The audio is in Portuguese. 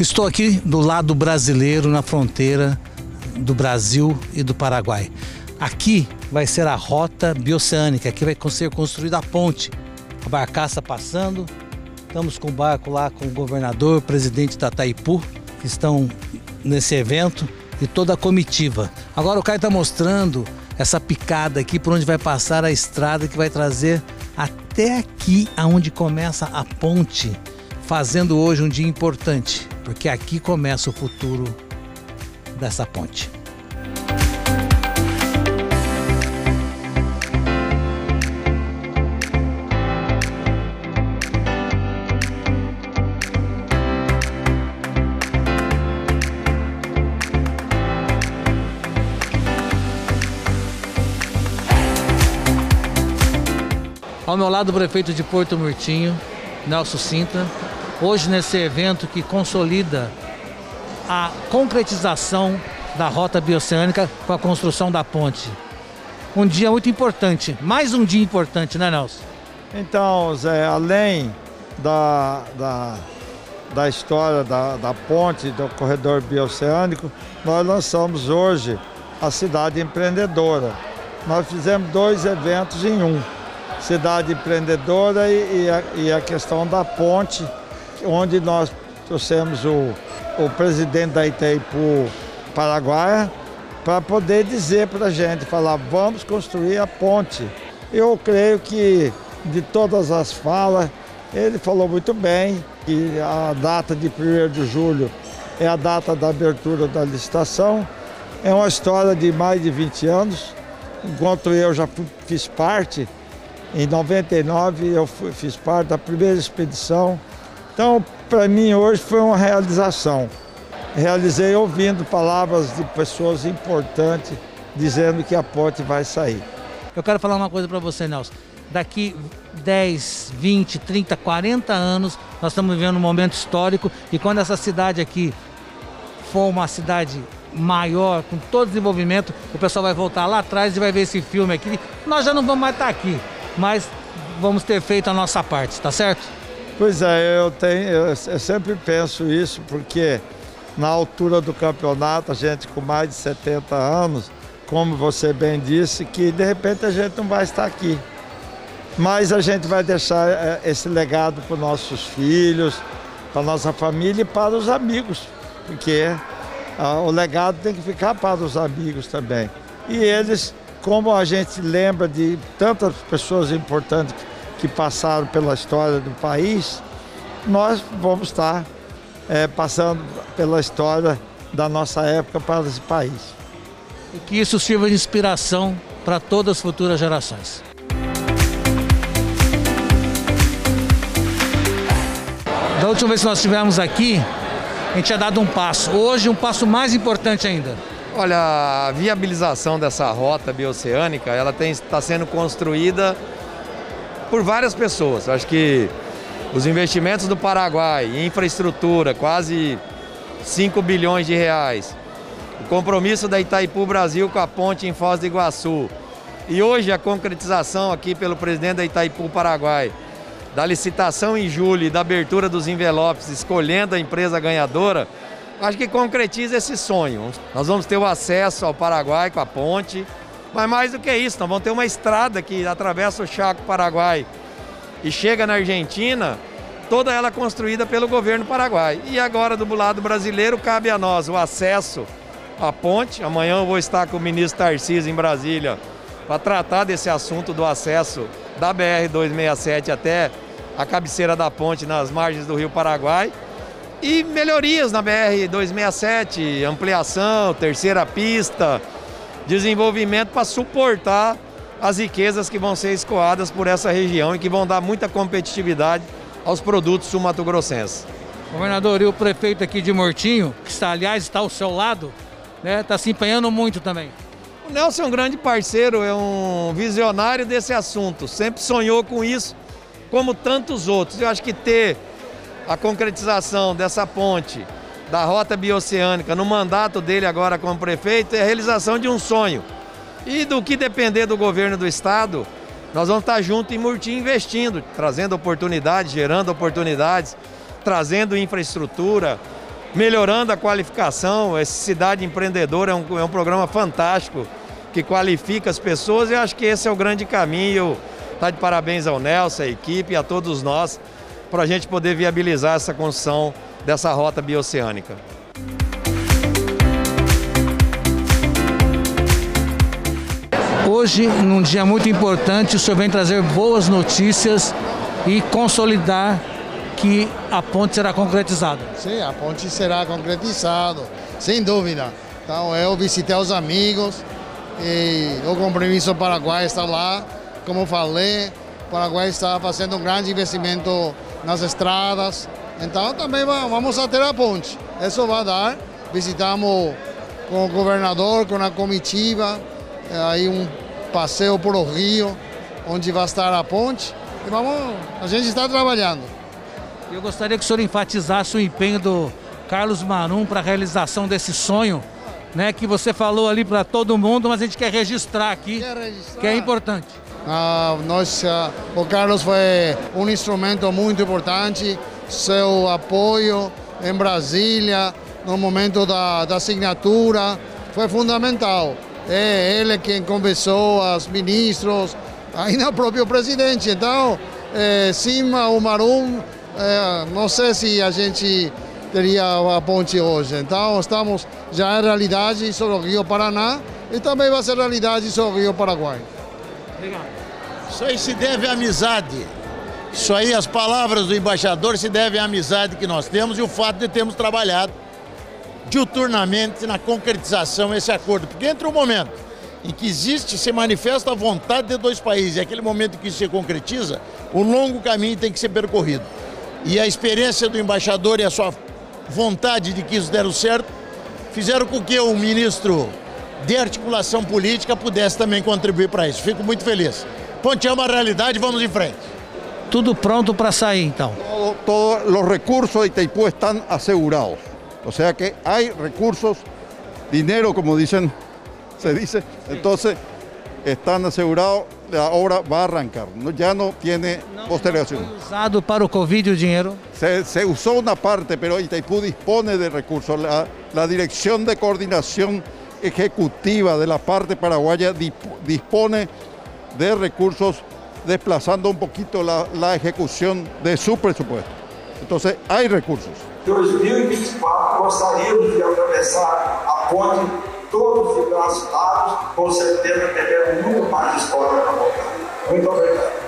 Estou aqui do lado brasileiro, na fronteira do Brasil e do Paraguai. Aqui vai ser a rota bioceânica, aqui vai ser construída a ponte. A barcaça passando, estamos com o barco lá com o governador, o presidente da Taipu, que estão nesse evento e toda a comitiva. Agora o Caio está mostrando essa picada aqui por onde vai passar a estrada que vai trazer até aqui aonde começa a ponte, fazendo hoje um dia importante, porque aqui começa o futuro dessa ponte. Ao meu lado, o prefeito de Porto Murtinho, Nelson Sintra. Hoje, nesse evento que consolida a concretização da rota bioceânica com a construção da ponte. Um dia muito importante, mais um dia importante, né, Nelson? Então, Zé, além da, da, da história da, da ponte, do corredor bioceânico, nós lançamos hoje a cidade empreendedora. Nós fizemos dois eventos em um cidade empreendedora e, e, a, e, a, questão da ponte, onde nós trouxemos o, o presidente da Itaipu Paraguaia para poder dizer para a gente, falar, vamos construir a ponte. Eu creio que de todas as falas, ele falou muito bem que a data de 1 de julho é a data da abertura da licitação. É uma história de mais de 20 anos, enquanto eu já fiz parte em 99 eu fui, fiz parte da primeira expedição. Então, para mim hoje foi uma realização. Realizei ouvindo palavras de pessoas importantes dizendo que a ponte vai sair. Eu quero falar uma coisa para você, Nelson. Daqui 10, 20, 30, 40 anos, nós estamos vivendo um momento histórico e quando essa cidade aqui for uma cidade maior, com todo desenvolvimento, o pessoal vai voltar lá atrás e vai ver esse filme aqui. Nós já não vamos mais estar aqui mas vamos ter feito a nossa parte, tá certo? Pois é, eu, tenho, eu sempre penso isso, porque na altura do campeonato, a gente com mais de 70 anos, como você bem disse, que de repente a gente não vai estar aqui. Mas a gente vai deixar é, esse legado para os nossos filhos, para nossa família e para os amigos, porque ah, o legado tem que ficar para os amigos também. E eles como a gente lembra de tantas pessoas importantes que passaram pela história do país, nós vamos estar é, passando pela história da nossa época para esse país. E que isso sirva de inspiração para todas as futuras gerações. Da última vez que nós estivemos aqui, a gente tinha dado um passo. Hoje, um passo mais importante ainda. Olha, a viabilização dessa rota bioceânica, ela está sendo construída por várias pessoas. Acho que os investimentos do Paraguai em infraestrutura, quase 5 bilhões de reais. O compromisso da Itaipu Brasil com a ponte em Foz do Iguaçu. E hoje a concretização aqui pelo presidente da Itaipu Paraguai, da licitação em julho e da abertura dos envelopes, escolhendo a empresa ganhadora, acho que concretiza esse sonho. Nós vamos ter o acesso ao Paraguai com a ponte, mas mais do que isso, nós vamos ter uma estrada que atravessa o Chaco Paraguai e chega na Argentina, toda ela construída pelo governo paraguai. E agora, do lado brasileiro, cabe a nós o acesso à ponte. Amanhã eu vou estar com o ministro Tarcísio em Brasília para tratar desse assunto do acesso da BR-267 até a cabeceira da ponte nas margens do Rio Paraguai. E melhorias na BR-267, ampliação, terceira pista, desenvolvimento para suportar as riquezas que vão ser escoadas por essa região e que vão dar muita competitividade aos produtos sul-mato-grossenses. Governador, e o prefeito aqui de Mortinho, que está, aliás, está ao seu lado, né, está se empenhando muito também. O Nelson é um grande parceiro, é um visionário desse assunto, sempre sonhou com isso, como tantos outros. Eu acho que ter a concretização dessa ponte da rota bioceânica no mandato dele agora como prefeito é a realização de um sonho. E do que depender do governo do estado, nós vamos estar junto em Murtim investindo, trazendo oportunidades, gerando oportunidades, trazendo infraestrutura, melhorando a qualificação. Esse Cidade Empreendedora é um, é um programa fantástico que qualifica as pessoas e acho que esse é o grande caminho. Tá de parabéns ao Nelson, à equipe e a todos nós para a gente poder viabilizar essa construção dessa rota bioceânica. Hoje, num dia muito importante, o senhor vem trazer boas notícias e consolidar que a ponte será concretizada. Sim, a ponte será concretizada, sem dúvida. Então, eu visitei os amigos e o compromisso Paraguai está lá. Como falei, o Paraguai está fazendo um grande investimento nas estradas. Então, também vamos a ter a ponte. Isso vai dar. Visitamos com o governador, com a comitiva, aí um passeio por o rio, onde vai estar a ponte. E vamos, a gente está trabalhando. Eu gostaria que o senhor enfatizasse o empenho do Carlos Marum para a realização desse sonho, né, que você falou ali para todo mundo, mas a gente quer registrar aqui, registrar. que é importante. Ah, nós, ah, o Carlos foi um instrumento muito importante, seu apoio em Brasília, no momento da, da assinatura, foi fundamental. É ele quem conversou os ministros, ainda o próprio presidente. Então, é, cima o Marum, é, não sei se a gente teria a ponte hoje. Então, estamos já em realidade sobre o Rio Paraná e também vai ser realidade sobre o Rio Paraguai. Obrigado. Isso aí se deve à amizade. Isso aí, as palavras do embaixador se devem à amizade que nós temos e o fato de termos trabalhado diuturnamente na concretização desse acordo. Porque entre o momento em que existe, se manifesta a vontade de dois países e aquele momento que isso se concretiza, um longo caminho tem que ser percorrido. E a experiência do embaixador e a sua vontade de que isso deram certo fizeram com que o ministro de articulação política pudesse também contribuir para isso. Fico muito feliz. Ponte é uma realidade, vamos em frente. Tudo pronto para sair então. Todos os recursos de Itaipú estão assegurados. O sea que hay recursos, dinero, como dicen, se dice, entonces están asegurados, la obra va a arrancar, ya no tiene postergación. ¿Fue usado para el COVID el dinero? Se, usó una parte, pero Itaipú dispone de recursos. La, Dirección de Coordinación Ejecutiva de la parte paraguaya dispone de recursos desplazando un poquito la, la ejecución de su presupuesto. Entonces hay recursos. 2024 gostaríamos de atravessar a ponte todos os nossos lados, com certeza teremos muito mais história para contar. Muito obrigado.